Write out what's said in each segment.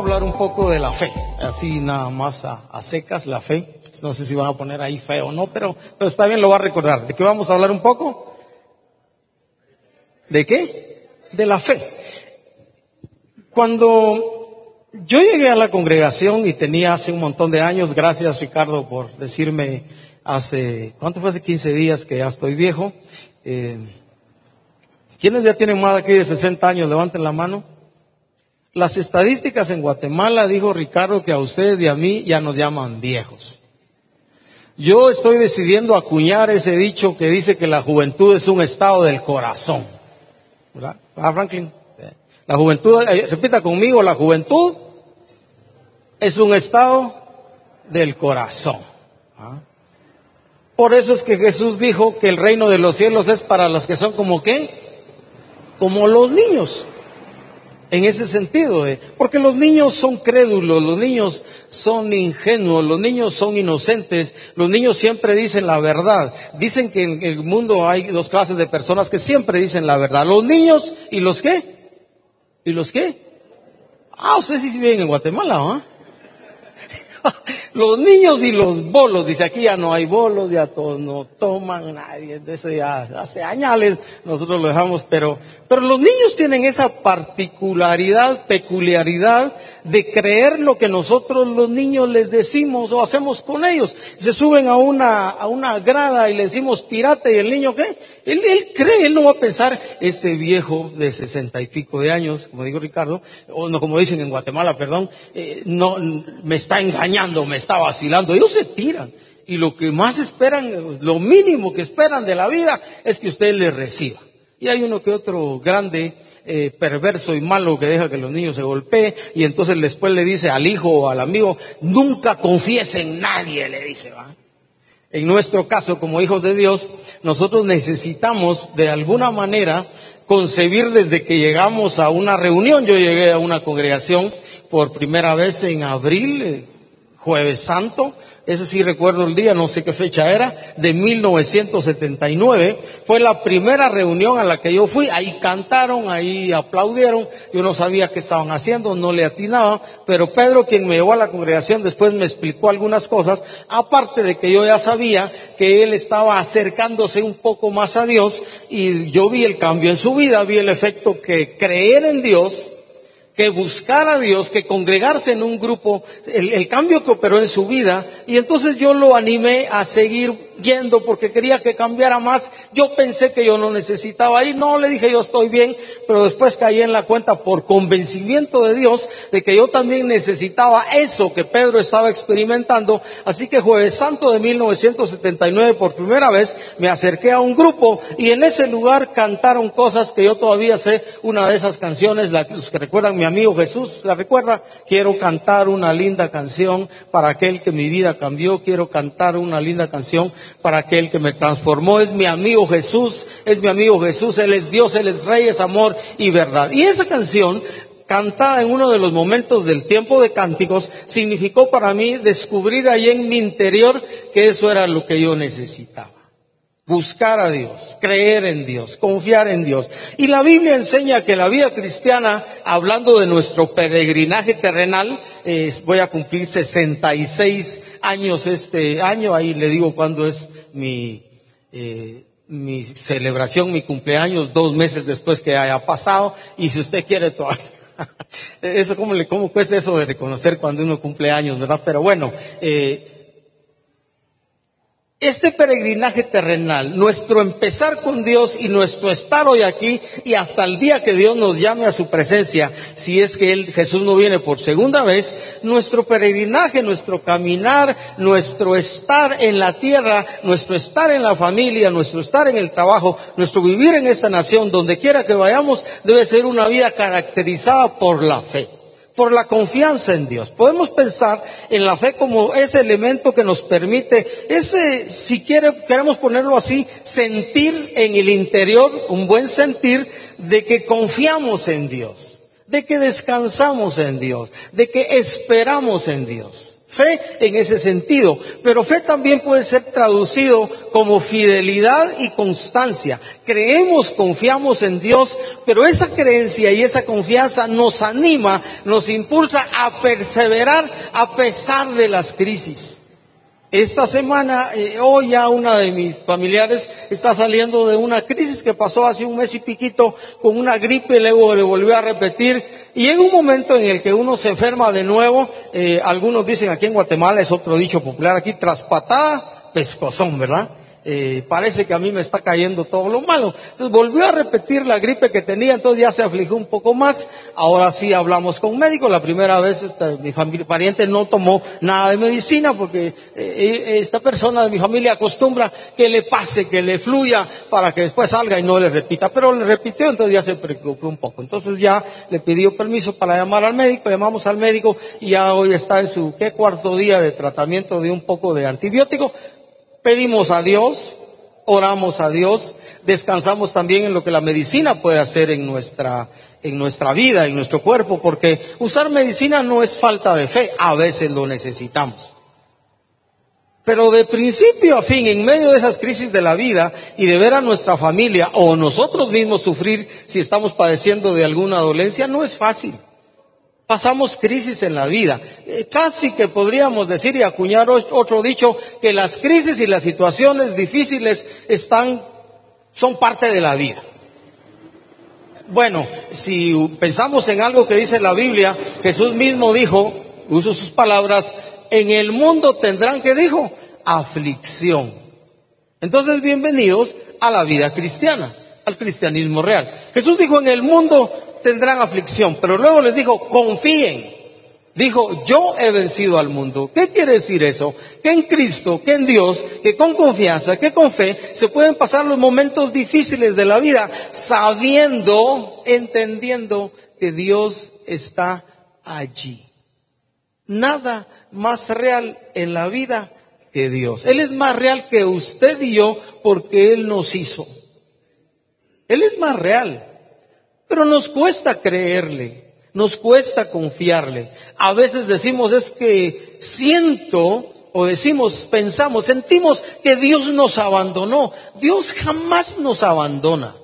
hablar un poco de la fe, así nada más a, secas la fe. No sé si van a poner ahí fe o no, pero, pero está bien, lo va a recordar. ¿De qué vamos a hablar un poco? ¿De qué? De la fe. Cuando yo llegué a la congregación y tenía hace un montón de años, gracias Ricardo por decirme hace, ¿cuánto fue hace 15 días que ya estoy viejo? Eh, ¿Quiénes ya tienen más aquí de 60 años? Levanten la mano. Las estadísticas en Guatemala, dijo Ricardo, que a ustedes y a mí ya nos llaman viejos. Yo estoy decidiendo acuñar ese dicho que dice que la juventud es un estado del corazón. ¿Ah, Franklin? La juventud, eh, repita conmigo, la juventud es un estado del corazón. ¿Ah? Por eso es que Jesús dijo que el reino de los cielos es para los que son como qué? Como los niños en ese sentido, de, porque los niños son crédulos, los niños son ingenuos, los niños son inocentes, los niños siempre dicen la verdad. Dicen que en el mundo hay dos clases de personas que siempre dicen la verdad, los niños y los qué, y los qué. Ah, ustedes sí viven en Guatemala, ¿ah? Los niños y los bolos, dice aquí ya no hay bolos, ya todos no toman, nadie, de eso ya hace años nosotros lo dejamos, pero, pero los niños tienen esa particularidad, peculiaridad de creer lo que nosotros los niños les decimos o hacemos con ellos. Se suben a una, a una grada y le decimos tirate y el niño qué? Él, él cree, él no va a pensar, este viejo de sesenta y pico de años, como dijo Ricardo, o no como dicen en Guatemala, perdón, eh, no, me está engañando, está vacilando. Ellos se tiran. Y lo que más esperan, lo mínimo que esperan de la vida es que usted les reciba. Y hay uno que otro grande, eh, perverso y malo que deja que los niños se golpeen y entonces después le dice al hijo o al amigo, nunca confiese en nadie, le dice, ¿va? En nuestro caso, como hijos de Dios, nosotros necesitamos de alguna manera concebir desde que llegamos a una reunión. Yo llegué a una congregación por primera vez en abril, eh, jueves santo, ese sí recuerdo el día, no sé qué fecha era, de 1979. Fue la primera reunión a la que yo fui. Ahí cantaron, ahí aplaudieron. Yo no sabía qué estaban haciendo, no le atinaba. Pero Pedro, quien me llevó a la congregación, después me explicó algunas cosas. Aparte de que yo ya sabía que él estaba acercándose un poco más a Dios y yo vi el cambio en su vida, vi el efecto que creer en Dios que buscar a Dios, que congregarse en un grupo, el, cambio que operó en su vida, y entonces yo lo animé a seguir yendo porque quería que cambiara más. Yo pensé que yo no necesitaba ir, no, le dije yo estoy bien, pero después caí en la cuenta por convencimiento de Dios de que yo también necesitaba eso que Pedro estaba experimentando. Así que jueves santo de 1979 por primera vez me acerqué a un grupo y en ese lugar cantaron cosas que yo todavía sé, una de esas canciones, los que recuerdan mi amigo Jesús, ¿la recuerda? Quiero cantar una linda canción para aquel que mi vida cambió, quiero cantar una linda canción para aquel que me transformó. Es mi amigo Jesús, es mi amigo Jesús, Él es Dios, Él es Rey, es amor y verdad. Y esa canción cantada en uno de los momentos del tiempo de cánticos, significó para mí descubrir ahí en mi interior que eso era lo que yo necesitaba buscar a Dios, creer en Dios, confiar en Dios. Y la Biblia enseña que la vida cristiana, hablando de nuestro peregrinaje terrenal, voy a cumplir 66 años este año, ahí le digo cuándo es mi, eh, mi celebración, mi cumpleaños, dos meses después que haya pasado, y si usted quiere todo. eso, ¿cómo, le, ¿cómo cuesta eso de reconocer cuando uno cumple años, verdad? Pero bueno, eh, este peregrinaje terrenal, nuestro empezar con Dios y nuestro estar hoy aquí y hasta el día que Dios nos llame a su presencia, si es que él, Jesús no viene por segunda vez, nuestro peregrinaje, nuestro caminar, nuestro estar en la tierra, nuestro estar en la familia, nuestro estar en el trabajo, nuestro vivir en esta nación, donde quiera que vayamos, debe ser una vida caracterizada por la fe por la confianza en Dios. Podemos pensar en la fe como ese elemento que nos permite, ese, si queremos ponerlo así, sentir en el interior, un buen sentir de que confiamos en Dios, de que descansamos en Dios, de que esperamos en Dios. Fe en ese sentido, pero fe también puede ser traducido como fidelidad y constancia. Creemos, confiamos en Dios, pero esa creencia y esa confianza nos anima, nos impulsa a perseverar a pesar de las crisis. Esta semana, eh, hoy ya una de mis familiares está saliendo de una crisis que pasó hace un mes y piquito con una gripe, luego le volvió a repetir. Y en un momento en el que uno se enferma de nuevo, eh, algunos dicen aquí en Guatemala, es otro dicho popular aquí, traspatada, pescozón, ¿verdad? Eh, parece que a mí me está cayendo todo lo malo. Entonces volvió a repetir la gripe que tenía, entonces ya se afligió un poco más. Ahora sí hablamos con médico. La primera vez esta, mi familia, pariente no tomó nada de medicina porque eh, eh, esta persona de mi familia acostumbra que le pase, que le fluya para que después salga y no le repita. Pero le repitió, entonces ya se preocupó un poco. Entonces ya le pidió permiso para llamar al médico, llamamos al médico y ya hoy está en su ¿qué? cuarto día de tratamiento de un poco de antibiótico pedimos a Dios, oramos a Dios, descansamos también en lo que la medicina puede hacer en nuestra, en nuestra vida, en nuestro cuerpo, porque usar medicina no es falta de fe, a veces lo necesitamos. Pero de principio a fin, en medio de esas crisis de la vida y de ver a nuestra familia o nosotros mismos sufrir si estamos padeciendo de alguna dolencia, no es fácil. Pasamos crisis en la vida. Eh, casi que podríamos decir y acuñar otro dicho que las crisis y las situaciones difíciles están, son parte de la vida. Bueno, si pensamos en algo que dice la Biblia, Jesús mismo dijo, uso sus palabras, en el mundo tendrán que dijo, aflicción. Entonces, bienvenidos a la vida cristiana, al cristianismo real. Jesús dijo, en el mundo tendrán aflicción, pero luego les dijo, confíen. Dijo, yo he vencido al mundo. ¿Qué quiere decir eso? Que en Cristo, que en Dios, que con confianza, que con fe, se pueden pasar los momentos difíciles de la vida sabiendo, entendiendo que Dios está allí. Nada más real en la vida que Dios. Él es más real que usted y yo porque Él nos hizo. Él es más real. Pero nos cuesta creerle, nos cuesta confiarle. A veces decimos es que siento o decimos, pensamos, sentimos que Dios nos abandonó. Dios jamás nos abandona.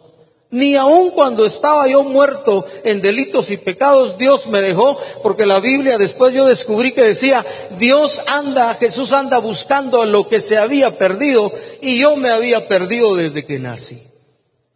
Ni aun cuando estaba yo muerto en delitos y pecados, Dios me dejó, porque la Biblia después yo descubrí que decía, Dios anda, Jesús anda buscando lo que se había perdido y yo me había perdido desde que nací.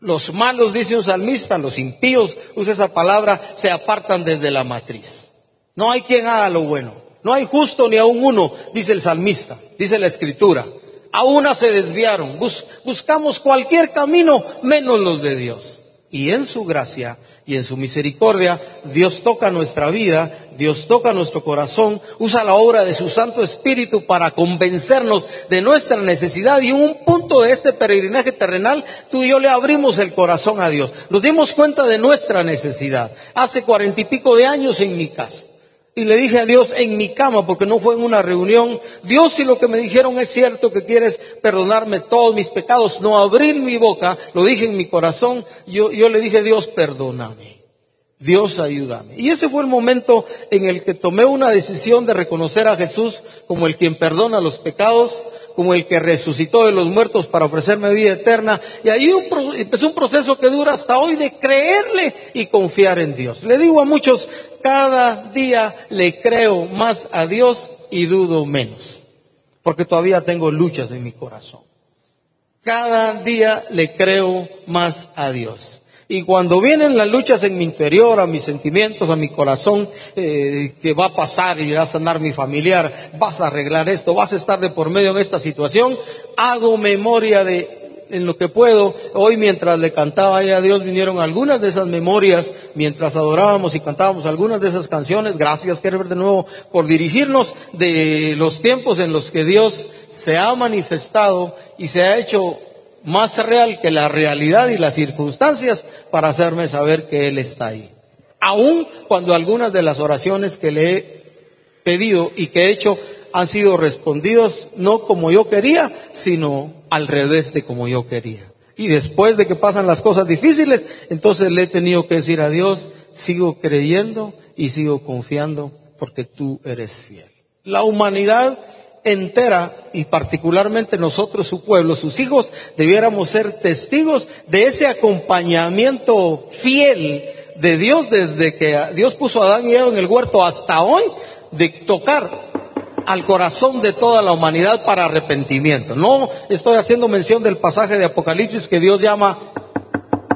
Los malos, dice un salmista, los impíos, usa esa palabra, se apartan desde la matriz. No hay quien haga lo bueno. No hay justo ni aún uno, dice el salmista, dice la escritura. A una se desviaron. buscamos cualquier camino menos los de Dios. Y en su gracia y en su misericordia, Dios toca nuestra vida, Dios toca nuestro corazón, usa la obra de su Santo Espíritu para convencernos de nuestra necesidad y en un punto de este peregrinaje terrenal, tú y yo le abrimos el corazón a Dios. Nos dimos cuenta de nuestra necesidad. Hace cuarenta y pico de años en mi caso. Y le dije a Dios en mi cama, porque no fue en una reunión, Dios si lo que me dijeron es cierto que quieres perdonarme todos mis pecados, no abrir mi boca, lo dije en mi corazón, yo, yo le dije Dios perdóname, Dios ayúdame. Y ese fue el momento en el que tomé una decisión de reconocer a Jesús como el quien perdona los pecados, como el que resucitó de los muertos para ofrecerme vida eterna. Y ahí empezó un proceso que dura hasta hoy de creerle y confiar en Dios. Le digo a muchos, cada día le creo más a Dios y dudo menos, porque todavía tengo luchas en mi corazón. Cada día le creo más a Dios. Y cuando vienen las luchas en mi interior, a mis sentimientos, a mi corazón, eh, que va a pasar y va a sanar mi familiar, vas a arreglar esto, vas a estar de por medio en esta situación, hago memoria de en lo que puedo. Hoy mientras le cantaba a Dios vinieron algunas de esas memorias, mientras adorábamos y cantábamos algunas de esas canciones. Gracias, Herbert, de nuevo por dirigirnos de los tiempos en los que Dios se ha manifestado y se ha hecho más real que la realidad y las circunstancias para hacerme saber que Él está ahí. Aun cuando algunas de las oraciones que le he pedido y que he hecho han sido respondidos no como yo quería, sino al revés de como yo quería. Y después de que pasan las cosas difíciles, entonces le he tenido que decir a Dios, sigo creyendo y sigo confiando porque tú eres fiel. La humanidad entera y particularmente nosotros, su pueblo, sus hijos, debiéramos ser testigos de ese acompañamiento fiel de Dios desde que Dios puso a Adán y Eva en el huerto hasta hoy, de tocar al corazón de toda la humanidad para arrepentimiento. No estoy haciendo mención del pasaje de Apocalipsis que Dios llama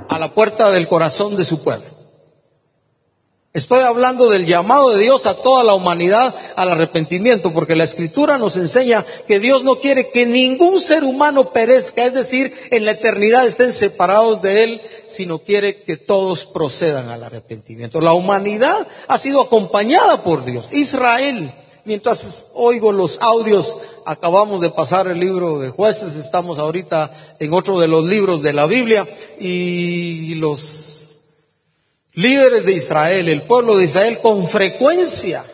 a la puerta del corazón de su pueblo. Estoy hablando del llamado de Dios a toda la humanidad al arrepentimiento, porque la escritura nos enseña que Dios no quiere que ningún ser humano perezca, es decir, en la eternidad estén separados de Él, sino quiere que todos procedan al arrepentimiento. La humanidad ha sido acompañada por Dios. Israel, mientras oigo los audios, acabamos de pasar el libro de jueces, estamos ahorita en otro de los libros de la Biblia y los líderes de Israel, el pueblo de Israel, con frecuencia,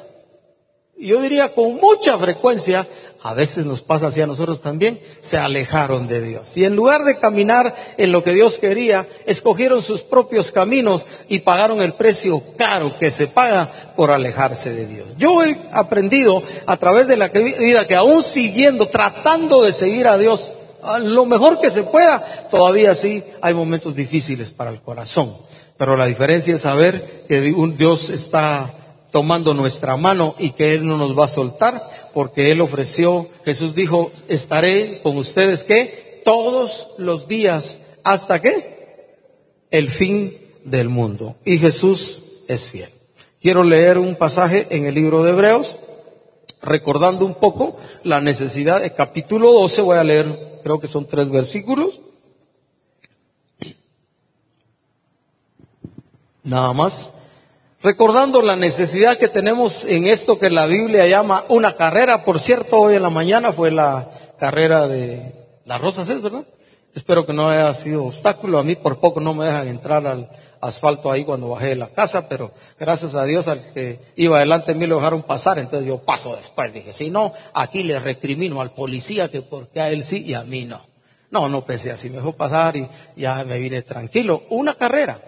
yo diría con mucha frecuencia, a veces nos pasa así a nosotros también, se alejaron de Dios. Y en lugar de caminar en lo que Dios quería, escogieron sus propios caminos y pagaron el precio caro que se paga por alejarse de Dios. Yo he aprendido a través de la vida que aún siguiendo, tratando de seguir a Dios, lo mejor que se pueda, todavía sí hay momentos difíciles para el corazón. Pero la diferencia es saber que Dios está tomando nuestra mano y que Él no nos va a soltar porque Él ofreció, Jesús dijo, estaré con ustedes que todos los días hasta que el fin del mundo. Y Jesús es fiel. Quiero leer un pasaje en el libro de Hebreos, recordando un poco la necesidad, de capítulo 12, voy a leer, creo que son tres versículos. Nada más. Recordando la necesidad que tenemos en esto que la Biblia llama una carrera. Por cierto, hoy en la mañana fue la carrera de las rosas, ¿es verdad? Espero que no haya sido obstáculo. A mí por poco no me dejan entrar al asfalto ahí cuando bajé de la casa, pero gracias a Dios al que iba adelante de mí lo dejaron pasar, entonces yo paso después. Dije, si no, aquí le recrimino al policía que porque a él sí y a mí no. No, no pensé así, me dejó pasar y ya me vine tranquilo. Una carrera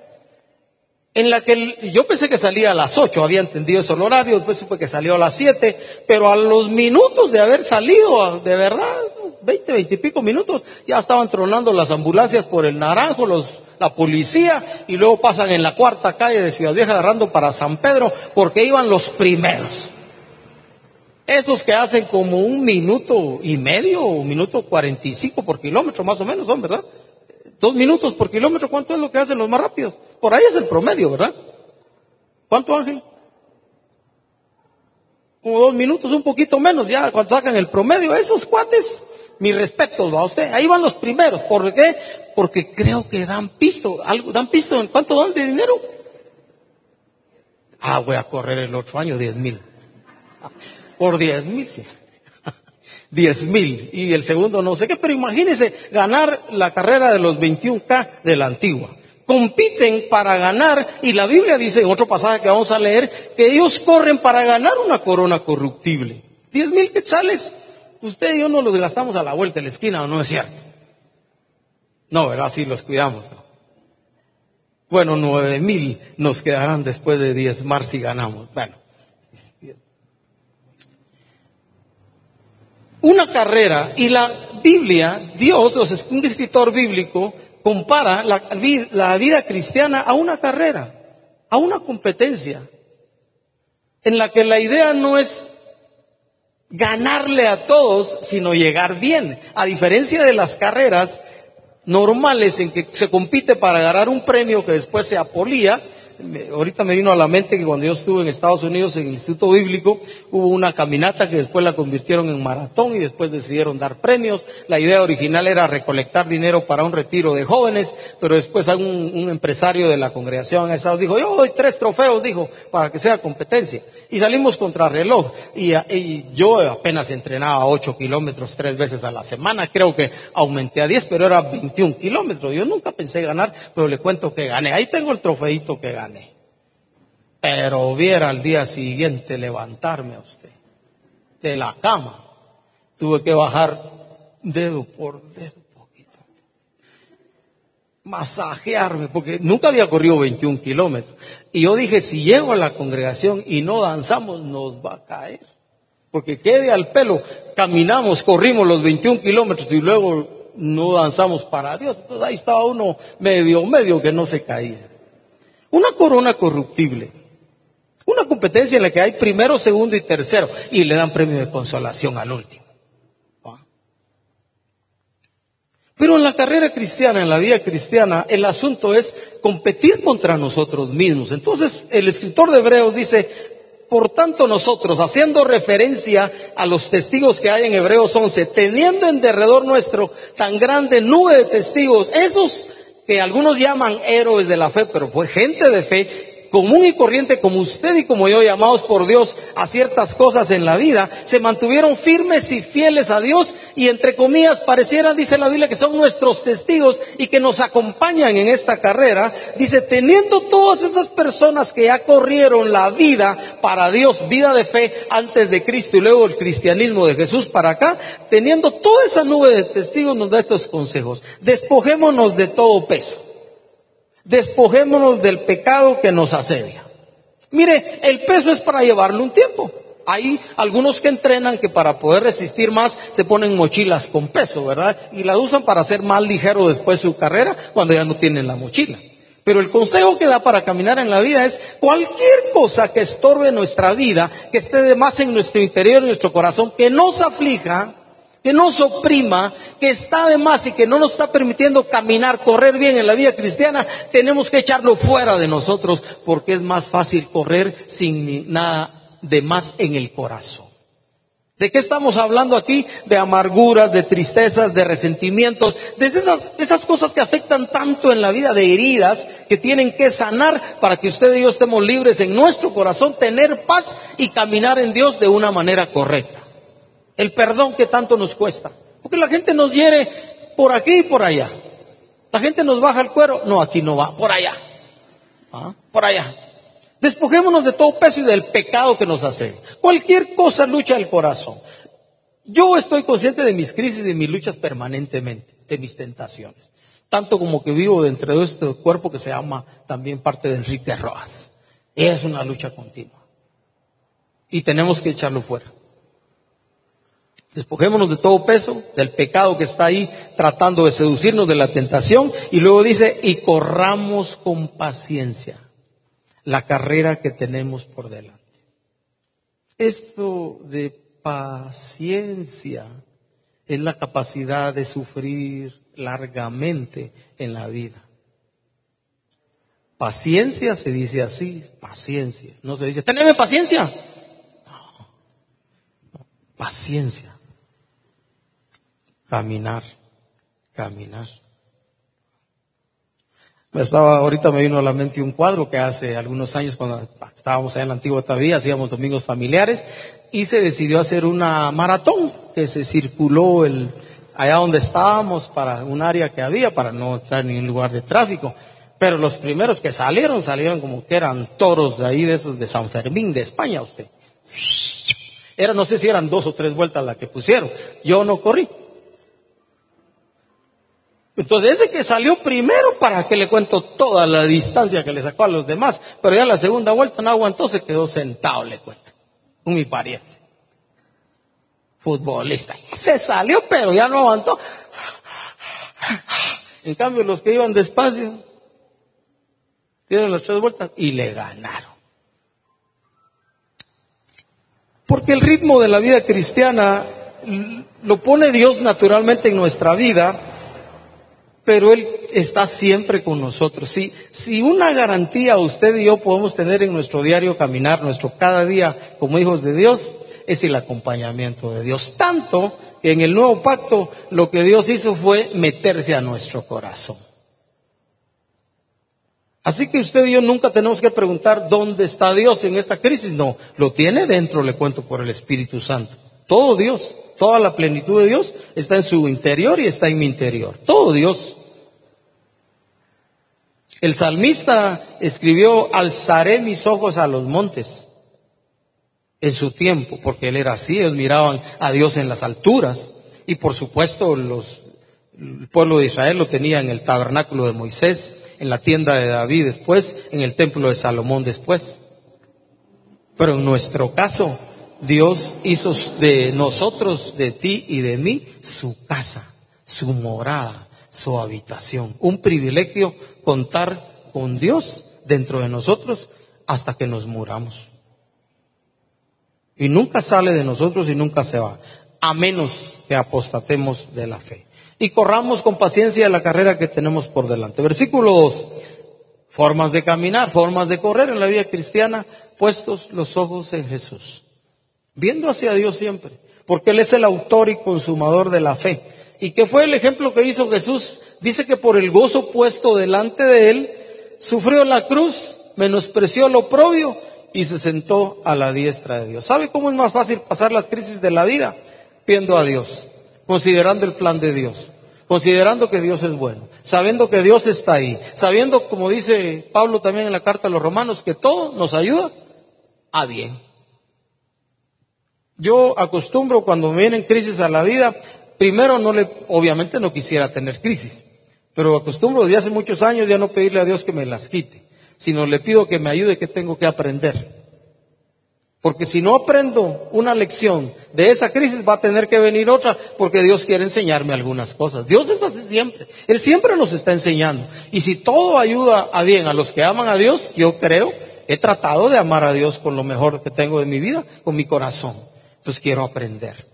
en la que yo pensé que salía a las ocho, había entendido ese horario, después supe que salió a las siete, pero a los minutos de haber salido, de verdad, veinte, veinte y pico minutos, ya estaban tronando las ambulancias por el naranjo, los, la policía, y luego pasan en la cuarta calle de Ciudad Vieja agarrando para San Pedro, porque iban los primeros. Esos que hacen como un minuto y medio, un minuto cuarenta y cinco por kilómetro más o menos son, ¿verdad? Dos minutos por kilómetro, ¿cuánto es lo que hacen los más rápidos? Por ahí es el promedio, ¿verdad? ¿Cuánto, Ángel? Como dos minutos, un poquito menos, ya cuando sacan el promedio. Esos cuates, mi respeto a usted. Ahí van los primeros. ¿Por qué? Porque creo que dan pisto. Algo, dan pisto. ¿En cuánto dan de dinero? Ah, voy a correr el otro año, diez mil. Por diez mil, sí diez mil y el segundo no sé qué, pero imagínense ganar la carrera de los 21K de la antigua. Compiten para ganar y la Biblia dice en otro pasaje que vamos a leer que ellos corren para ganar una corona corruptible. Diez mil quetzales. Usted y yo no los gastamos a la vuelta de la esquina, ¿o no es cierto? No, ¿verdad? Sí los cuidamos. Bueno, nueve mil nos quedarán después de diezmar si ganamos. Bueno, una carrera y la Biblia, Dios, un escritor bíblico, compara la, vida cristiana a una carrera, a una competencia, en la que la idea no es ganarle a todos, sino llegar bien. A diferencia de las carreras normales en que se compite para ganar un premio que después se apolía, ahorita me vino a la mente que cuando yo estuve en Estados Unidos en el Instituto Bíblico hubo una caminata que después la convirtieron en maratón y después decidieron dar premios. La idea original era recolectar dinero para un retiro de jóvenes, pero después un, empresario de la congregación en Estados dijo, yo doy tres trofeos, dijo, para que sea competencia. Y salimos contra reloj. Y, y yo apenas entrenaba ocho kilómetros tres veces a la semana, creo que aumenté a diez, pero era 21 kilómetros. Yo nunca pensé ganar, pero le cuento que gané. Ahí tengo el trofeito que gané. Pero viera al día siguiente levantarme a usted de la cama. Tuve que bajar dedo por dedo poquito. Masajearme, porque nunca había corrido 21 kilómetros. Y yo dije, si llego a la congregación y no danzamos, nos va a caer. Porque quede al pelo, caminamos, corrimos los 21 kilómetros y luego no danzamos para Dios. Entonces ahí estaba uno medio, medio que no se caía. Una corona corruptible. Una competencia en la que hay primero, segundo y tercero. Y le dan premio de consolación al último. Pero en la carrera cristiana, en la vida cristiana, el asunto es competir contra nosotros mismos. Entonces, el escritor de Hebreos dice, por tanto nosotros, haciendo referencia a los testigos que hay en Hebreos 11, teniendo en derredor nuestro tan grande nube de testigos, esos que algunos llaman héroes de la fe, pero pues gente de fe, común y corriente como usted y como yo, llamados por Dios a ciertas cosas en la vida, se mantuvieron firmes y fieles a Dios y entre comillas parecieran, dice la Biblia, que son nuestros testigos y que nos acompañan en esta carrera. Dice, teniendo todas esas personas que ya corrieron la vida para Dios, vida de fe antes de Cristo y luego el cristianismo de Jesús para acá, teniendo toda esa nube de testigos nos da estos consejos. Despojémonos de todo peso Despojémonos del pecado que nos asedia. Mire, el peso es para llevarlo un tiempo. Hay algunos que entrenan que para poder resistir más se ponen mochilas con peso, ¿verdad? Y la usan para hacer más ligero después su carrera cuando ya no tienen la mochila. Pero el consejo que da para caminar en la vida es cualquier cosa que estorbe nuestra vida, que esté de más en nuestro interior, en nuestro corazón, que nos aflija, que nos oprima, que está de más y que no nos está permitiendo caminar, correr bien en la vida cristiana, tenemos que echarlo fuera de nosotros porque es más fácil correr sin nada de más en el corazón. ¿De qué estamos hablando aquí? De amarguras, de tristezas, de resentimientos, de esas, esas cosas que afectan tanto en la vida, de heridas que tienen que sanar para que usted y yo estemos libres en nuestro corazón, tener paz y caminar en Dios de una manera correcta. El perdón que tanto nos cuesta. Porque la gente nos hiere por aquí y por allá. La gente nos baja el cuero. No, aquí no va, por allá. ¿Ah? Por allá. Despojémonos de todo peso y del pecado que nos hace. Cualquier cosa lucha el corazón. Yo estoy consciente de mis crisis y de mis luchas permanentemente, de mis tentaciones. Tanto como que vivo dentro de este cuerpo que se llama también parte de Enrique Rojas. Es una lucha continua. Y tenemos que echarlo fuera. Despojémonos de todo peso, del pecado que está ahí tratando de seducirnos de la tentación. Y luego dice, y corramos con paciencia la carrera que tenemos por delante. Esto de paciencia es la capacidad de sufrir largamente en la vida. Paciencia se dice así, paciencia. No se dice, teneme paciencia. no paciencia caminar, caminar. Estaba, ahorita me vino a la mente un cuadro que hace algunos años cuando estábamos allá en la antigua Tavía, hacíamos domingos familiares y se decidió hacer una maratón que se circuló el, allá donde estábamos para un área que había para no estar en ningún lugar de tráfico. Pero los primeros que salieron, salieron como que eran toros de ahí, de esos de San Fermín, de España, usted. Era, no sé si eran dos o tres vueltas las que pusieron. Yo no corrí. Entonces ese que salió primero, ¿para que le cuento toda la distancia que le sacó a los demás? Pero ya la segunda vuelta no aguantó, se quedó sentado, le cuento. Un mi pariente. Futbolista. Se salió, pero ya no aguantó. En cambio, los que iban despacio, dieron las tres vueltas y le ganaron. Porque el ritmo de la vida cristiana lo pone Dios naturalmente en nuestra vida pero Él está siempre con nosotros. Si, si una garantía usted y yo podemos tener en nuestro diario caminar, nuestro cada día como hijos de Dios, es el acompañamiento de Dios. Tanto que en el nuevo pacto lo que Dios hizo fue meterse a nuestro corazón. Así que usted y yo nunca tenemos que preguntar dónde está Dios en esta crisis. No, lo tiene dentro, le cuento por el Espíritu Santo. Todo Dios. Toda la plenitud de Dios está en su interior y está en mi interior. Todo Dios. El salmista escribió, alzaré mis ojos a los montes en su tiempo, porque él era así, ellos miraban a Dios en las alturas. Y por supuesto los, el pueblo de Israel lo tenía en el tabernáculo de Moisés, en la tienda de David después, en el templo de Salomón después. Pero en nuestro caso, Dios hizo de nosotros, de ti y de mí, su casa, su morada, su habitación. Un privilegio contar con Dios dentro de nosotros hasta que nos muramos. Y nunca sale de nosotros y nunca se va, a menos que apostatemos de la fe. Y corramos con paciencia la carrera que tenemos por delante. Versículo 2. Formas de caminar, formas de correr en la vida cristiana, puestos los ojos en Jesús. Viendo hacia Dios siempre, porque Él es el autor y consumador de la fe. ¿Y qué fue el ejemplo que hizo Jesús? Dice que por el gozo puesto delante de Él, sufrió la cruz, menospreció lo propio y se sentó a la diestra de Dios. ¿Sabe cómo es más fácil pasar las crisis de la vida? Viendo a Dios, considerando el plan de Dios, considerando que Dios es bueno, sabiendo que Dios está ahí, sabiendo, como dice Pablo también en la carta a los romanos, que todo nos ayuda a bien. Yo acostumbro cuando me vienen crisis a la vida, primero no le, obviamente no quisiera tener crisis, pero acostumbro desde hace muchos años ya no pedirle a Dios que me las quite sino le pido que me ayude que tengo que aprender. Porque si no aprendo una lección de esa crisis va a tener que venir otra porque Dios quiere enseñarme algunas cosas. Dios es así siempre. Él siempre nos está enseñando. Y si todo ayuda a bien a los que aman a Dios, yo creo, he tratado de amar a Dios con lo mejor que tengo de mi vida, con mi corazón. Entonces quiero aprender.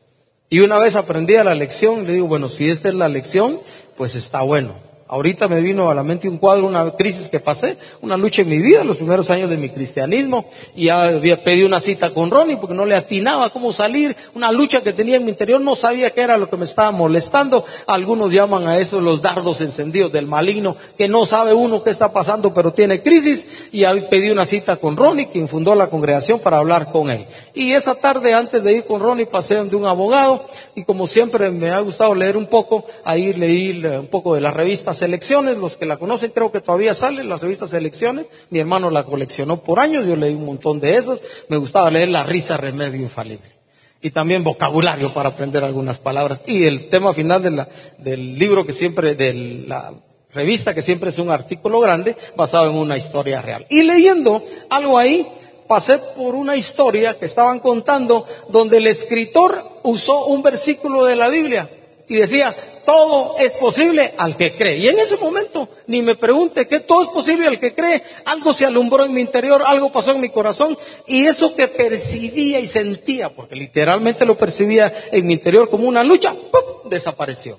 Y una vez aprendí a la lección, le digo, bueno, si esta es la lección, pues está bueno. Ahorita me vino a la mente un cuadro, una crisis que pasé, una lucha en mi vida, los primeros años de mi cristianismo, y ya había pedido una cita con Ronnie porque no le atinaba cómo salir, una lucha que tenía en mi interior, no sabía qué era lo que me estaba molestando. Algunos llaman a eso los dardos encendidos del maligno, que no sabe uno qué está pasando, pero tiene crisis, y pedí una cita con Ronnie, quien fundó la congregación, para hablar con él. Y esa tarde, antes de ir con Ronnie, pasé de un abogado, y como siempre me ha gustado leer un poco, ahí leí un poco de las revistas Selecciones, los que la conocen creo que todavía salen, las revistas Selecciones, mi hermano la coleccionó por años, yo leí un montón de esos, me gustaba leer La risa remedio infalible. Y también vocabulario para aprender algunas palabras. Y el tema final del libro que siempre, de la revista que siempre es un artículo grande basado en una historia real. Y leyendo algo ahí, pasé por una historia que estaban contando donde el escritor usó un versículo de la Biblia y decía, todo es posible al que cree. Y en ese momento, ni me pregunte que todo es posible al que cree. Algo se alumbró en mi interior, algo pasó en mi corazón y eso que percibía y sentía, porque literalmente lo percibía en mi interior como una lucha, ¡pum! desapareció.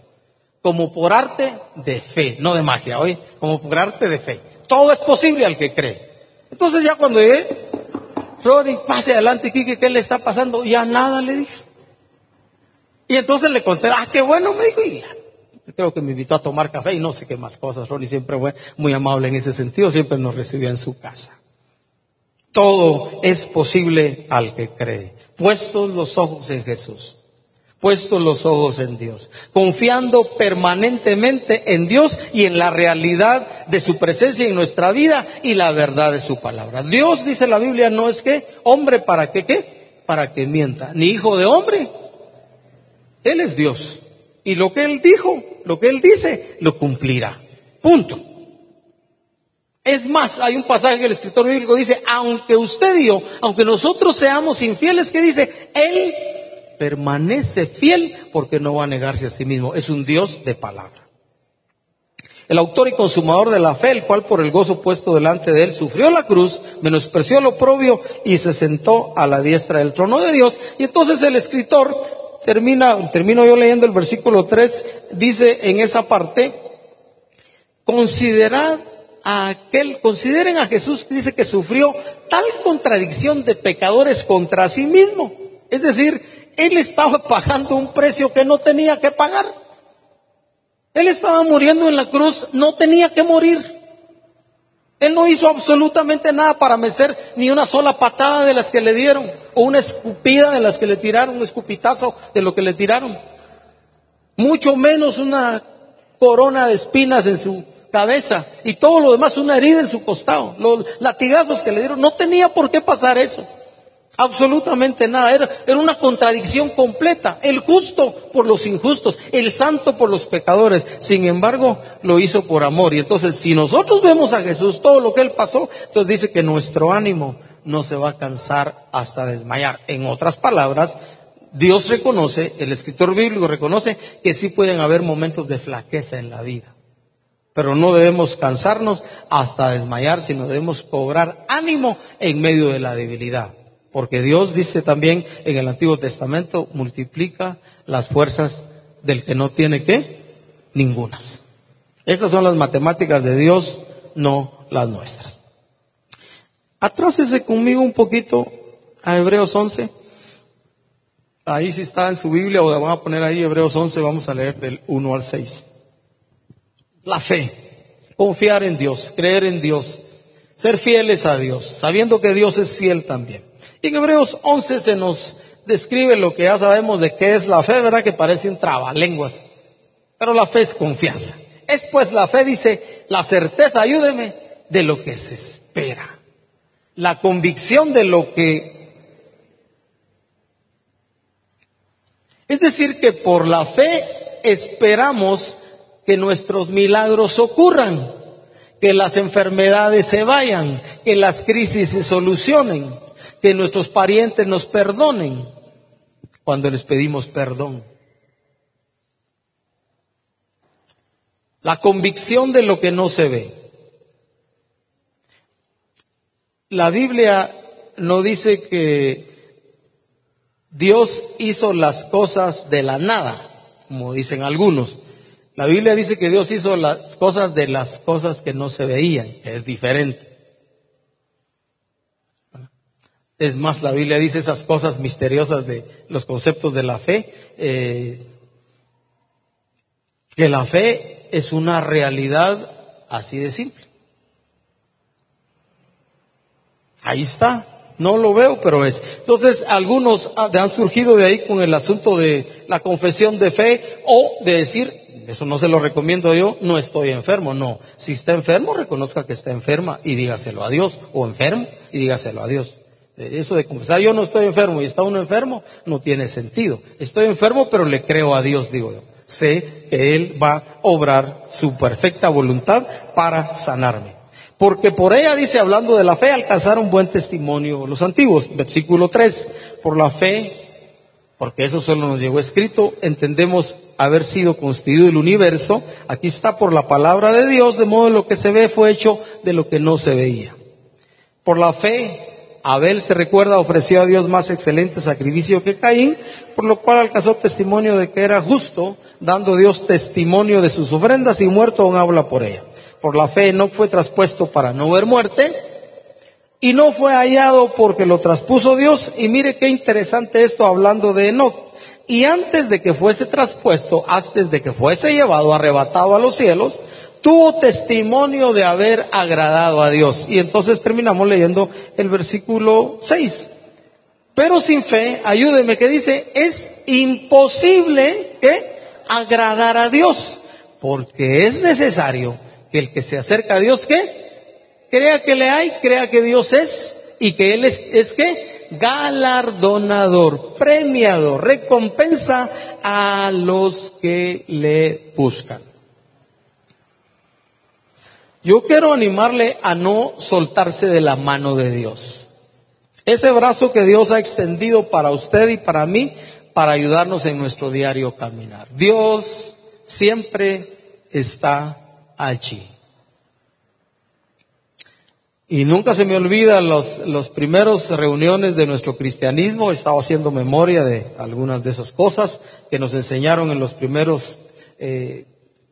Como por arte de fe, no de magia, hoy, como por arte de fe. Todo es posible al que cree. Entonces ya cuando llegué, Rory, pase adelante, Kike, ¿qué le está pasando? Ya nada le dije. Y entonces le conté, ah, qué bueno, me dijo, y creo que me invitó a tomar café y no sé qué más cosas. Ronnie siempre fue muy amable en ese sentido, siempre nos recibía en su casa. Todo es posible al que cree. Puestos los ojos en Jesús. Puestos los ojos en Dios. Confiando permanentemente en Dios y en la realidad de su presencia en nuestra vida y la verdad de su palabra. Dios, dice la Biblia, no es que hombre para que qué, para que mienta, ni hijo de hombre él es Dios. Y lo que Él dijo, lo que Él dice, lo cumplirá. Punto. Es más, hay un pasaje que el escritor bíblico dice, aunque usted y yo, aunque nosotros seamos infieles, que dice, Él permanece fiel porque no va a negarse a sí mismo. Es un Dios de palabra. El autor y consumador de la fe, el cual por el gozo puesto delante de él sufrió la cruz, menospreció lo propio y se sentó a la diestra del trono de Dios. Y entonces el escritor termina, termino yo leyendo el versículo 3, dice en esa parte, considerad a aquel, consideren a Jesús dice que sufrió tal contradicción de pecadores contra sí mismo. Es decir, él estaba pagando un precio que no tenía que pagar. Él estaba muriendo en la cruz, no tenía que morir. Él no hizo absolutamente nada para mecer ni una sola patada de las que le dieron, o una escupida de las que le tiraron, un escupitazo de lo que le tiraron. Mucho menos una corona de espinas en su cabeza y todo lo demás, una herida en su costado, los latigazos que le dieron. No tenía por qué pasar eso. Absolutamente nada. Era, era, una contradicción completa. El justo por los injustos, el santo por los pecadores. Sin embargo, lo hizo por amor. Y entonces, si nosotros vemos a Jesús, todo lo que él pasó, entonces dice que nuestro ánimo no se va a cansar hasta desmayar. En otras palabras, Dios reconoce, el escritor bíblico reconoce que sí pueden haber momentos de flaqueza en la vida. Pero no debemos cansarnos hasta desmayar, sino debemos cobrar ánimo en medio de la debilidad. Porque Dios dice también en el Antiguo Testamento, multiplica las fuerzas del que no tiene qué? Ningunas. Estas son las matemáticas de Dios, no las nuestras. Atrásese conmigo un poquito a Hebreos 11. Ahí sí está en su Biblia, o van a poner ahí Hebreos 11, vamos a leer del 1 al 6. La fe, confiar en Dios, creer en Dios, ser fieles a Dios, sabiendo que Dios es fiel también. Y en Hebreos 11 se nos describe lo que ya sabemos de qué es la fe, ¿verdad? Que parece un trabalenguas. Pero la fe es confianza. Es pues la fe, dice, la certeza, ayúdeme, de lo que se espera. La convicción de lo que... Es decir, que por la fe esperamos que nuestros milagros ocurran, que las enfermedades se vayan, que las crisis se solucionen que nuestros parientes nos perdonen cuando les pedimos perdón. La convicción de lo que no se ve. La Biblia no dice que Dios hizo las cosas de la nada, como dicen algunos. La Biblia dice que Dios hizo las cosas de las cosas que no se veían, que es diferente. Es más, la Biblia dice esas cosas misteriosas de los conceptos de la fe, eh, que la fe es una realidad así de simple. Ahí está, no lo veo, pero es. Entonces, algunos han surgido de ahí con el asunto de la confesión de fe o de decir, eso no se lo recomiendo yo, no estoy enfermo, no. Si está enfermo, reconozca que está enferma y dígaselo a Dios, o enfermo y dígaselo a Dios. Eso de confesar, yo no estoy enfermo y está uno enfermo, no tiene sentido. Estoy enfermo, pero le creo a Dios, digo yo. Sé que Él va a obrar su perfecta voluntad para sanarme. Porque por ella, dice, hablando de la fe, alcanzaron buen testimonio los antiguos. Versículo 3, por la fe, porque eso solo nos llegó escrito, entendemos haber sido constituido el universo. Aquí está por la palabra de Dios, de modo que lo que se ve fue hecho de lo que no se veía. Por la fe, Abel se recuerda ofreció a Dios más excelente sacrificio que Caín, por lo cual alcanzó testimonio de que era justo, dando Dios testimonio de sus ofrendas y muerto aún habla por ella. Por la fe no fue traspuesto para no ver muerte y no fue hallado porque lo traspuso Dios. Y mire qué interesante esto hablando de Enoch. Y antes de que fuese traspuesto, antes de que fuese llevado, arrebatado a los cielos, tuvo testimonio de haber agradado a Dios. Y entonces terminamos leyendo el versículo 6. Pero sin fe, ayúdeme, que dice, es imposible que agradar a Dios, porque es necesario que el que se acerca a Dios, que crea que le hay, crea que Dios es, y que Él es, es que galardonador, premiador, recompensa a los que le buscan. Yo quiero animarle a no soltarse de la mano de Dios. Ese brazo que Dios ha extendido para usted y para mí, para ayudarnos en nuestro diario caminar. Dios siempre está allí. Y nunca se me olvida los, los reuniones de nuestro cristianismo. He estado haciendo memoria de algunas de esas cosas que nos enseñaron en los primeros eh,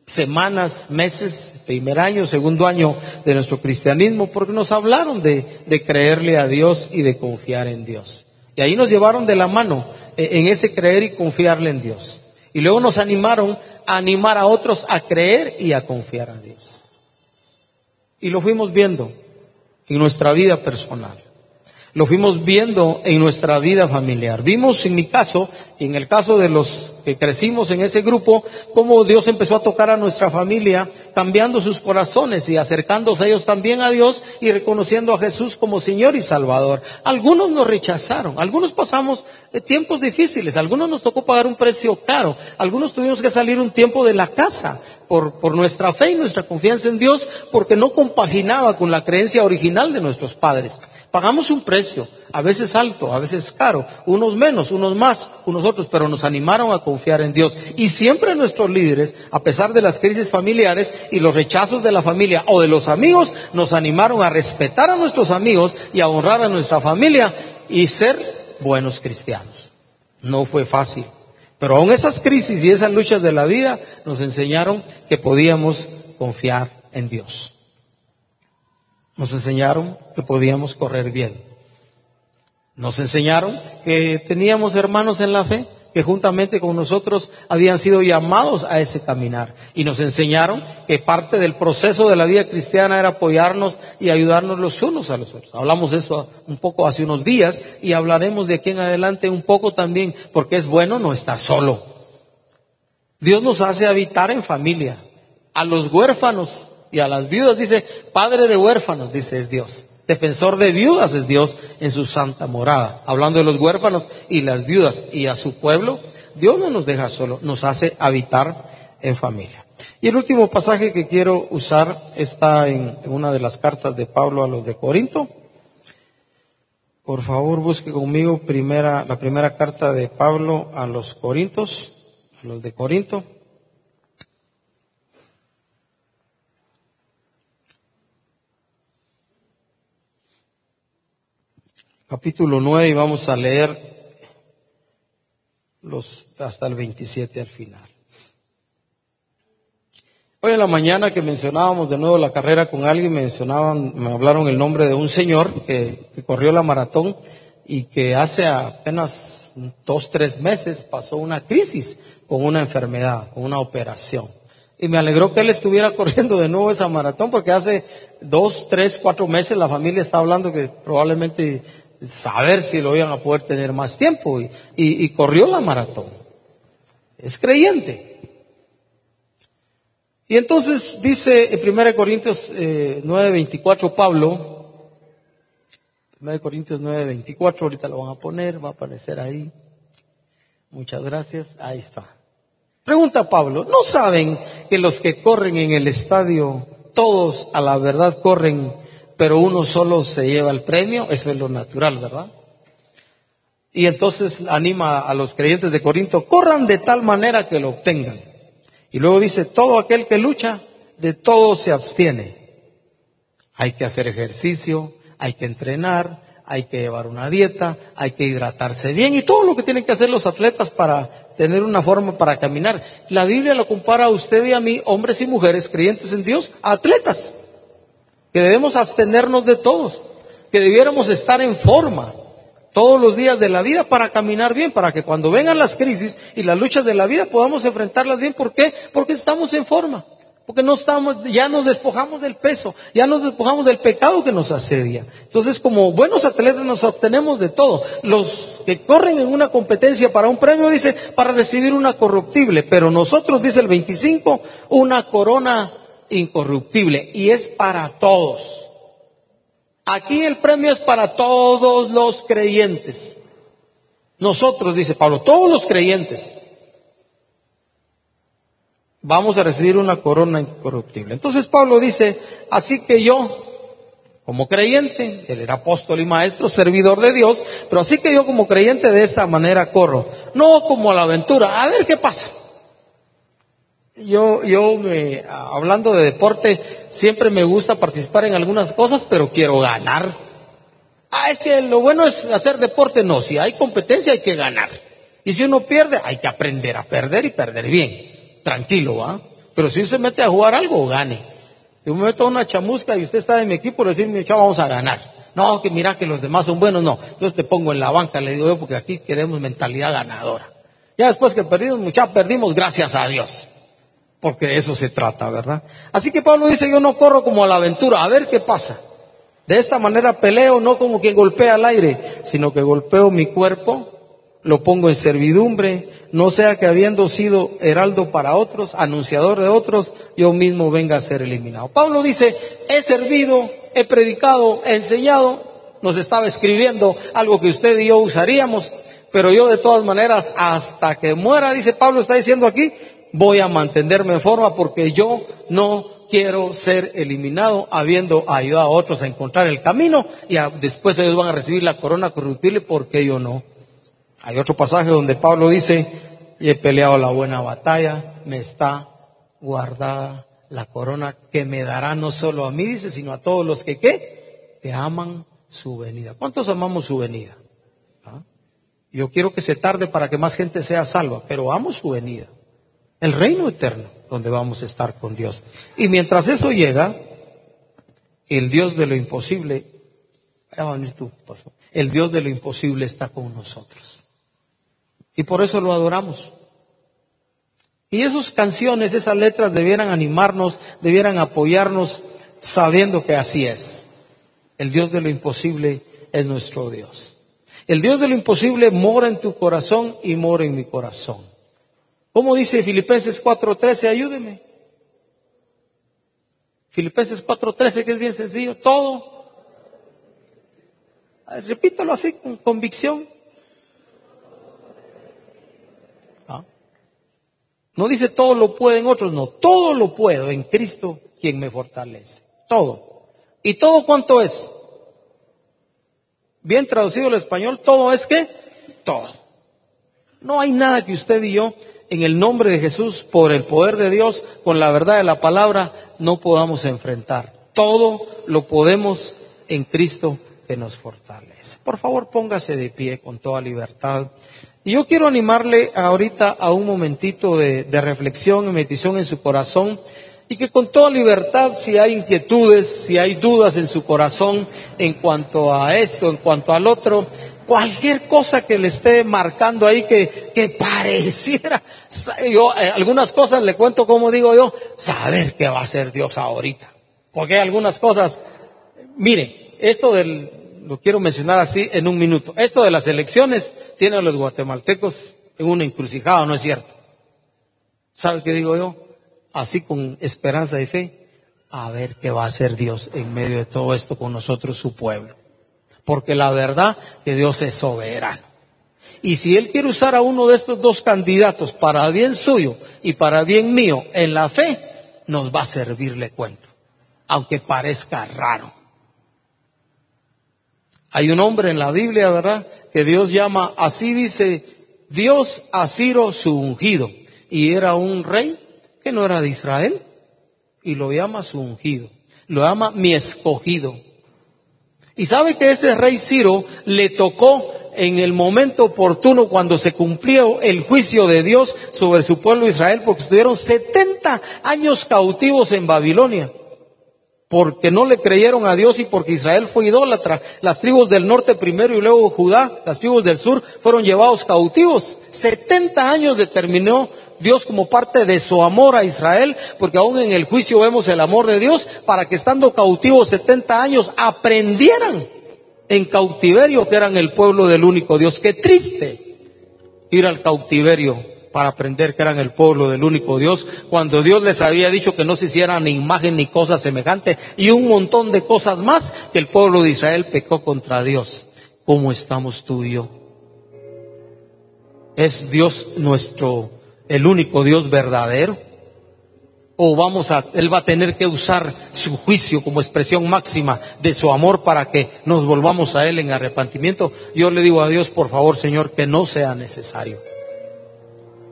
semanas, meses, primer año, segundo año de nuestro cristianismo, porque nos hablaron de, creerle a Dios y de confiar en Dios. Y ahí nos llevaron de la mano eh, en ese creer y confiarle en Dios. Y luego nos animaron a animar a otros a creer y a confiar a Dios. Y lo fuimos viendo en nuestra vida personal. Lo fuimos viendo en nuestra vida familiar. Vimos en mi caso, y en el caso de los que crecimos en ese grupo, cómo Dios empezó a tocar a nuestra familia, cambiando sus corazones y acercándose ellos también a Dios y reconociendo a Jesús como Señor y Salvador. Algunos nos rechazaron, algunos pasamos eh, tiempos difíciles, algunos nos tocó pagar un precio caro, algunos tuvimos que salir un tiempo de la casa por, nuestra fe y nuestra confianza en Dios, porque no compaginaba con la creencia original de nuestros padres. Pagamos un precio, a veces alto, a veces caro, unos menos, unos más, unos otros, pero nos animaron a confiar en Dios. Y siempre nuestros líderes, a pesar de las crisis familiares y los rechazos de la familia o de los amigos, nos animaron a respetar a nuestros amigos y a honrar a nuestra familia y ser buenos cristianos. No fue fácil. Pero aún esas crisis y esas luchas de la vida nos enseñaron que podíamos confiar en Dios. Nos enseñaron que podíamos correr bien. Nos enseñaron que teníamos hermanos en la fe que juntamente con nosotros habían sido llamados a ese caminar. Y nos enseñaron que parte del proceso de la vida cristiana era apoyarnos y ayudarnos los unos a los otros. Hablamos de eso un poco hace unos días y hablaremos de aquí en adelante un poco también, porque es bueno no estar solo. Dios nos hace habitar en familia. A los huérfanos y a las viudas, dice, Padre de huérfanos, dice es Dios. Defensor de viudas es Dios en su santa morada. Hablando de los huérfanos y las viudas y a su pueblo, Dios no nos deja solo, nos hace habitar en familia. Y el último pasaje que quiero usar está en una de las cartas de Pablo a los de Corinto. Por favor, busque conmigo primera, la primera carta de Pablo a los Corintos, a los de Corinto. Capítulo 9 y vamos a leer los, hasta el 27 al final. Hoy en la mañana que mencionábamos de nuevo la carrera con alguien, mencionaban, me hablaron el nombre de un señor que, que corrió la maratón y que hace apenas dos, tres meses pasó una crisis con una enfermedad, con una operación. Y me alegró que él estuviera corriendo de nuevo esa maratón porque hace dos, tres, cuatro meses la familia está hablando que probablemente saber si lo iban a poder tener más tiempo y, corrió la maratón. Es creyente. Y entonces dice en 1 Corintios eh, 9:24 Pablo, 1 Corintios 9:24, ahorita lo van a poner, va a aparecer ahí. Muchas gracias, ahí está. Pregunta Pablo, ¿no saben que los que corren en el estadio, todos a la verdad corren, pero uno solo se lleva el premio, eso es lo natural, ¿verdad? Y entonces anima a los creyentes de Corinto, corran de tal manera que lo obtengan. Y luego dice, todo aquel que lucha, de todo se abstiene. Hay que hacer ejercicio, hay que entrenar, hay que llevar una dieta, hay que hidratarse bien y todo lo que tienen que hacer los atletas para tener una forma para caminar. La Biblia lo compara a usted y a mí, hombres y mujeres creyentes en Dios, atletas que debemos abstenernos de todos, que debiéramos estar en forma todos los días de la vida para caminar bien, para que cuando vengan las crisis y las luchas de la vida podamos enfrentarlas bien. ¿Por qué? Porque estamos en forma. Porque no estamos, ya nos despojamos del peso, ya nos despojamos del pecado que nos asedia. Entonces, como buenos atletas nos obtenemos de todo. Los que corren en una competencia para un premio, dice, para recibir una corruptible, pero nosotros, dice el 25, una corona incorruptible y es para todos. Aquí el premio es para todos los creyentes. Nosotros, dice Pablo, todos los creyentes vamos a recibir una corona incorruptible. Entonces Pablo dice, así que yo, como creyente, él era apóstol y maestro, servidor de Dios, pero así que yo como creyente de esta manera corro, no como a la aventura, a ver qué pasa. Yo, yo me, hablando de deporte, siempre me gusta participar en algunas cosas, pero quiero ganar. Ah, es que lo bueno es hacer deporte. No, si hay competencia hay que ganar. Y si uno pierde, hay que aprender a perder y perder bien. Tranquilo, ¿va? Pero si se mete a jugar algo, gane. Yo me meto a una chamusca y usted está en mi equipo, le mi chavo, vamos a ganar. No, que mira que los demás son buenos, no. Entonces te pongo en la banca, le digo yo, porque aquí queremos mentalidad ganadora. Ya después que perdimos, muchachos, perdimos gracias a Dios porque de eso se trata, ¿verdad? Así que Pablo dice, yo no corro como a la aventura, a ver qué pasa. De esta manera peleo no como quien golpea al aire, sino que golpeo mi cuerpo, lo pongo en servidumbre, no sea que habiendo sido heraldo para otros, anunciador de otros, yo mismo venga a ser eliminado. Pablo dice, he servido, he predicado, he enseñado, nos estaba escribiendo algo que usted y yo usaríamos, pero yo de todas maneras, hasta que muera, dice Pablo, está diciendo aquí, voy a mantenerme en forma porque yo no quiero ser eliminado habiendo ayudado a otros a encontrar el camino y después ellos van a recibir la corona corruptible porque yo no. Hay otro pasaje donde Pablo dice, y he peleado la buena batalla, me está guardada la corona que me dará no solo a mí, dice, sino a todos los que qué, que aman su venida. ¿Cuántos amamos su venida? ¿Ah? Yo quiero que se tarde para que más gente sea salva, pero amo su venida. El reino eterno donde vamos a estar con Dios. Y mientras eso llega, el Dios de lo imposible, el Dios de lo imposible está con nosotros. Y por eso lo adoramos. Y esas canciones, esas letras debieran animarnos, debieran apoyarnos sabiendo que así es. El Dios de lo imposible es nuestro Dios. El Dios de lo imposible mora en tu corazón y mora en mi corazón. ¿Cómo dice Filipenses 4.13? Ayúdeme. Filipenses 4.13, que es bien sencillo. Todo. Repítalo así con convicción. ¿Ah? No dice todo lo puedo en otros, no. Todo lo puedo en Cristo quien me fortalece. Todo. ¿Y todo cuánto es? Bien traducido al español, todo es que todo. No hay nada que usted y yo en el nombre de Jesús, por el poder de Dios, con la verdad de la palabra, no podamos enfrentar. Todo lo podemos en Cristo que nos fortalece. Por favor, póngase de pie con toda libertad. Y yo quiero animarle ahorita a un momentito de, reflexión y meditación en su corazón y que con toda libertad, si hay inquietudes, si hay dudas en su corazón en cuanto a esto, en cuanto al otro, cualquier cosa que le esté marcando ahí que, que pareciera, yo eh, algunas cosas le cuento como digo yo, saber qué va a hacer Dios ahorita. Porque hay algunas cosas, mire, esto del, lo quiero mencionar así en un minuto, esto de las elecciones tiene a los guatemaltecos en una encrucijada, ¿no es cierto? ¿Sabe qué digo yo? Así con esperanza y fe, a ver qué va a hacer Dios en medio de todo esto con nosotros, su pueblo porque la verdad que Dios es soberano. Y si Él quiere usar a uno de estos dos candidatos para bien suyo y para bien mío en la fe, nos va a servirle cuento, aunque parezca raro. Hay un hombre en la Biblia, ¿verdad? Que Dios llama, así dice Dios a Ciro su ungido. Y era un rey que no era de Israel. Y lo llama su ungido. Lo llama mi escogido. Y sabe que ese rey Ciro le tocó en el momento oportuno cuando se cumplió el juicio de Dios sobre su pueblo Israel, porque estuvieron 70 años cautivos en Babilonia porque no le creyeron a Dios y porque Israel fue idólatra. Las tribus del norte primero y luego Judá, las tribus del sur fueron llevados cautivos. 70 años determinó Dios como parte de su amor a Israel, porque aún en el juicio vemos el amor de Dios para que estando cautivos 70 años aprendieran en cautiverio que eran el pueblo del único Dios. Qué triste ir al cautiverio para aprender que eran el pueblo del único Dios, cuando Dios les había dicho que no se hicieran ni imagen ni cosa semejante y un montón de cosas más que el pueblo de Israel pecó contra Dios. ¿Cómo estamos tú y yo? ¿Es Dios nuestro, el único Dios verdadero? ¿O vamos a, Él va a tener que usar su juicio como expresión máxima de su amor para que nos volvamos a Él en arrepentimiento? Yo le digo a Dios, por favor, Señor, que no sea necesario.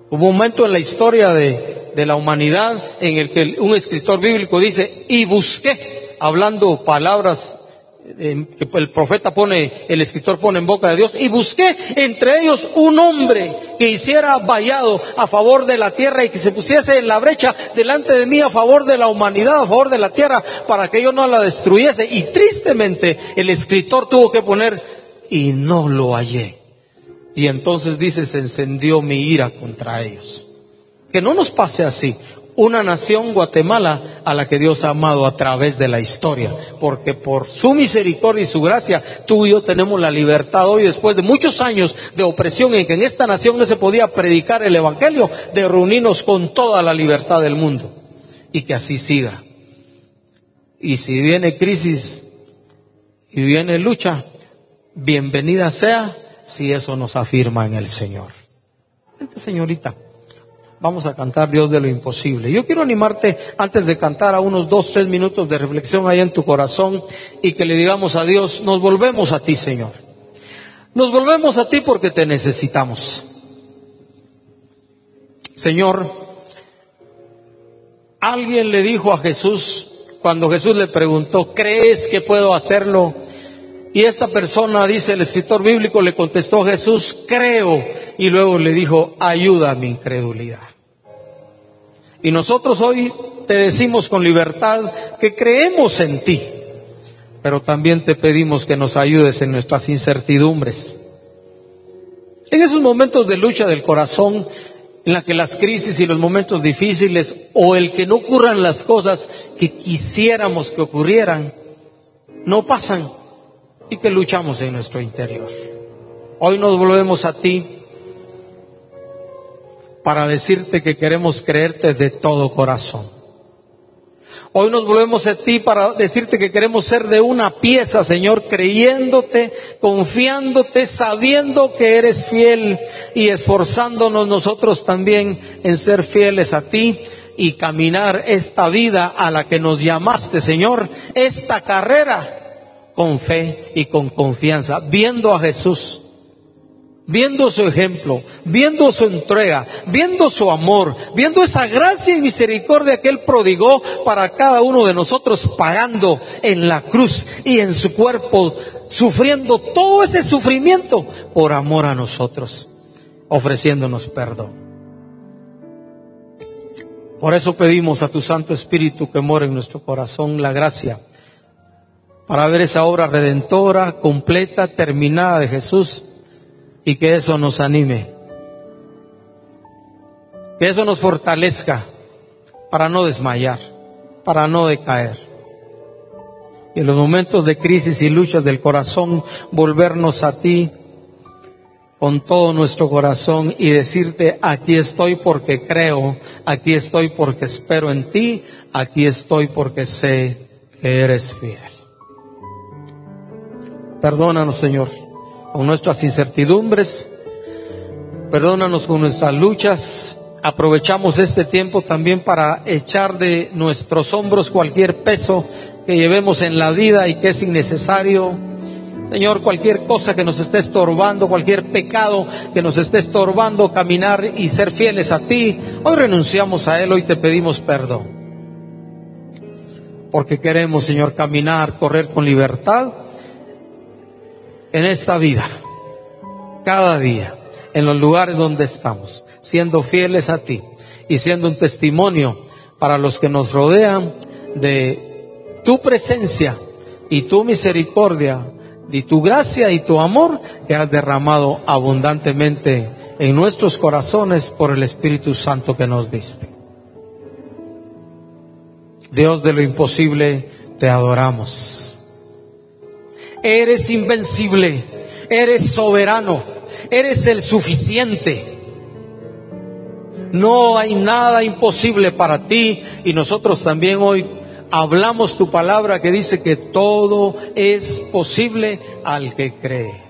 Hubo un momento en la historia de, la humanidad en el que un escritor bíblico dice, y busqué, hablando palabras eh, que el profeta pone, el escritor pone en boca de Dios, y busqué entre ellos un hombre que hiciera vallado a favor de la tierra y que se pusiese en la brecha delante de mí a favor de la humanidad, a favor de la tierra, para que yo no la destruyese. Y tristemente el escritor tuvo que poner, y no lo hallé. Y entonces dice, se encendió mi ira contra ellos. Que no nos pase así. una nación, Guatemala, a la que Dios ha amado a través de la historia, porque por su misericordia y su gracia, tú y yo tenemos la libertad hoy, después de muchos años de opresión en que en esta nación no se podía predicar el Evangelio, de reunirnos con toda la libertad del mundo. Y que así siga. Y si viene crisis y viene lucha, bienvenida sea si eso nos afirma en el Señor. señorita. Vamos a cantar Dios de lo imposible. Yo quiero animarte antes de cantar a unos dos, tres minutos de reflexión ahí en tu corazón y que le digamos a Dios, nos volvemos a ti, Señor. Nos volvemos a ti porque te necesitamos. Señor, alguien le dijo a Jesús, cuando Jesús le preguntó, ¿crees que puedo hacerlo? Y esta persona, dice el escritor bíblico, le contestó Jesús, creo. Y luego le dijo, ayuda a mi incredulidad. Y nosotros hoy te decimos con libertad que creemos en ti, pero también te pedimos que nos ayudes en nuestras incertidumbres. En esos momentos de lucha del corazón, en la que las crisis y los momentos difíciles o el que no ocurran las cosas que quisiéramos que ocurrieran, no pasan y que luchamos en nuestro interior. Hoy nos volvemos a ti para decirte que queremos creerte de todo corazón. Hoy nos volvemos a ti para decirte que queremos ser de una pieza, Señor, creyéndote, confiándote, sabiendo que eres fiel y esforzándonos nosotros también en ser fieles a ti y caminar esta vida a la que nos llamaste, Señor, esta carrera con fe y con confianza, viendo a Jesús, viendo su ejemplo, viendo su entrega, viendo su amor, viendo esa gracia y misericordia que Él prodigó para cada uno de nosotros, pagando en la cruz y en su cuerpo, sufriendo todo ese sufrimiento por amor a nosotros, ofreciéndonos perdón. Por eso pedimos a tu Santo Espíritu que mora en nuestro corazón la gracia para ver esa obra redentora, completa, terminada de Jesús y que eso nos anime, que eso nos fortalezca para no desmayar, para no decaer. Y en los momentos de crisis y luchas del corazón, volvernos a ti con todo nuestro corazón y decirte, aquí estoy porque creo, aquí estoy porque espero en ti, aquí estoy porque sé que eres fiel. Perdónanos, Señor, con nuestras incertidumbres. Perdónanos con nuestras luchas. Aprovechamos este tiempo también para echar de nuestros hombros cualquier peso que llevemos en la vida y que es innecesario. Señor, cualquier cosa que nos esté estorbando, cualquier pecado que nos esté estorbando caminar y ser fieles a ti, hoy renunciamos a él, hoy te pedimos perdón. Porque queremos, Señor, caminar, correr con libertad en esta vida, cada día, en los lugares donde estamos, siendo fieles a ti y siendo un testimonio para los que nos rodean de tu presencia y tu misericordia y tu gracia y tu amor que has derramado abundantemente en nuestros corazones por el Espíritu Santo que nos diste. Dios de lo imposible, te adoramos. Eres invencible, eres soberano, eres el suficiente. No hay nada imposible para ti y nosotros también hoy hablamos tu palabra que dice que todo es posible al que cree.